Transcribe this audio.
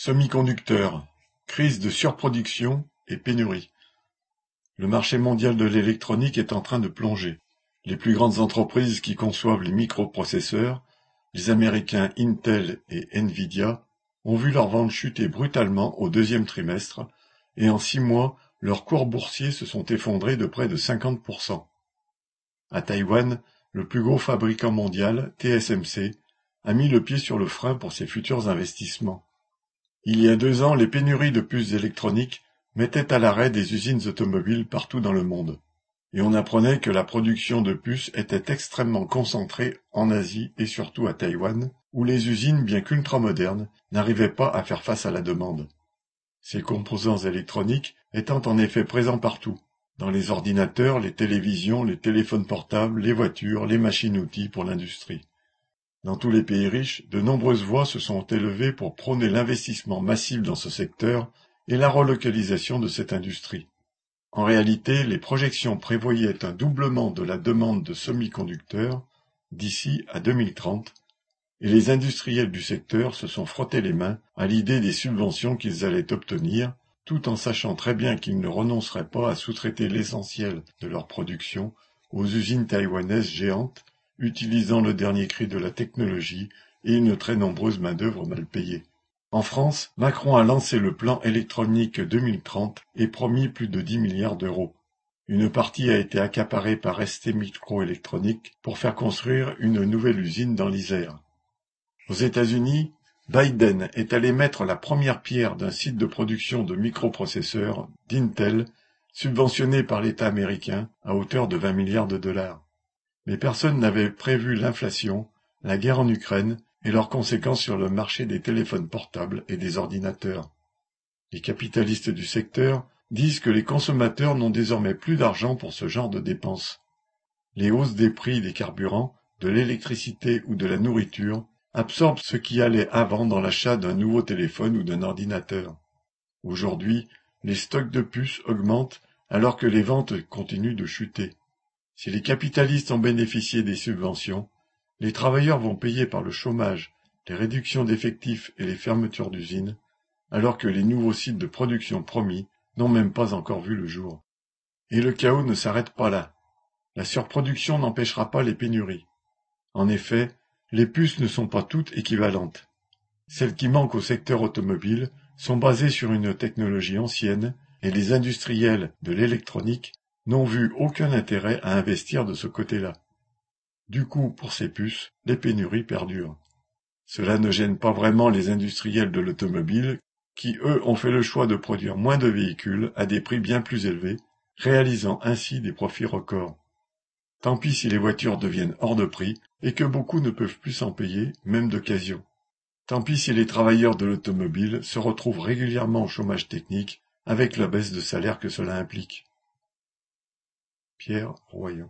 Semi-conducteurs, crise de surproduction et pénurie. Le marché mondial de l'électronique est en train de plonger. Les plus grandes entreprises qui conçoivent les microprocesseurs, les américains Intel et Nvidia, ont vu leurs ventes chuter brutalement au deuxième trimestre et en six mois, leurs cours boursiers se sont effondrés de près de 50%. À Taïwan, le plus gros fabricant mondial, TSMC, a mis le pied sur le frein pour ses futurs investissements. Il y a deux ans, les pénuries de puces électroniques mettaient à l'arrêt des usines automobiles partout dans le monde, et on apprenait que la production de puces était extrêmement concentrée en Asie et surtout à Taïwan, où les usines, bien qu'ultra-modernes, n'arrivaient pas à faire face à la demande. Ces composants électroniques étant en effet présents partout, dans les ordinateurs, les télévisions, les téléphones portables, les voitures, les machines-outils pour l'industrie. Dans tous les pays riches, de nombreuses voix se sont élevées pour prôner l'investissement massif dans ce secteur et la relocalisation de cette industrie. En réalité, les projections prévoyaient un doublement de la demande de semi-conducteurs d'ici à 2030, et les industriels du secteur se sont frottés les mains à l'idée des subventions qu'ils allaient obtenir, tout en sachant très bien qu'ils ne renonceraient pas à sous-traiter l'essentiel de leur production aux usines taïwanaises géantes utilisant le dernier cri de la technologie et une très nombreuse main-d'œuvre mal payée. En France, Macron a lancé le plan électronique 2030 et promis plus de 10 milliards d'euros. Une partie a été accaparée par ST Microélectronique pour faire construire une nouvelle usine dans l'Isère. Aux États-Unis, Biden est allé mettre la première pierre d'un site de production de microprocesseurs d'Intel subventionné par l'État américain à hauteur de 20 milliards de dollars. Mais personne n'avait prévu l'inflation, la guerre en Ukraine et leurs conséquences sur le marché des téléphones portables et des ordinateurs. Les capitalistes du secteur disent que les consommateurs n'ont désormais plus d'argent pour ce genre de dépenses. Les hausses des prix des carburants, de l'électricité ou de la nourriture absorbent ce qui allait avant dans l'achat d'un nouveau téléphone ou d'un ordinateur. Aujourd'hui, les stocks de puces augmentent alors que les ventes continuent de chuter. Si les capitalistes ont bénéficié des subventions, les travailleurs vont payer par le chômage, les réductions d'effectifs et les fermetures d'usines, alors que les nouveaux sites de production promis n'ont même pas encore vu le jour. Et le chaos ne s'arrête pas là. La surproduction n'empêchera pas les pénuries. En effet, les puces ne sont pas toutes équivalentes. Celles qui manquent au secteur automobile sont basées sur une technologie ancienne et les industriels de l'électronique n'ont vu aucun intérêt à investir de ce côté-là. Du coup, pour ces puces, les pénuries perdurent. Cela ne gêne pas vraiment les industriels de l'automobile, qui eux ont fait le choix de produire moins de véhicules à des prix bien plus élevés, réalisant ainsi des profits records. Tant pis si les voitures deviennent hors de prix et que beaucoup ne peuvent plus s'en payer, même d'occasion. Tant pis si les travailleurs de l'automobile se retrouvent régulièrement au chômage technique avec la baisse de salaire que cela implique. Pierre Royan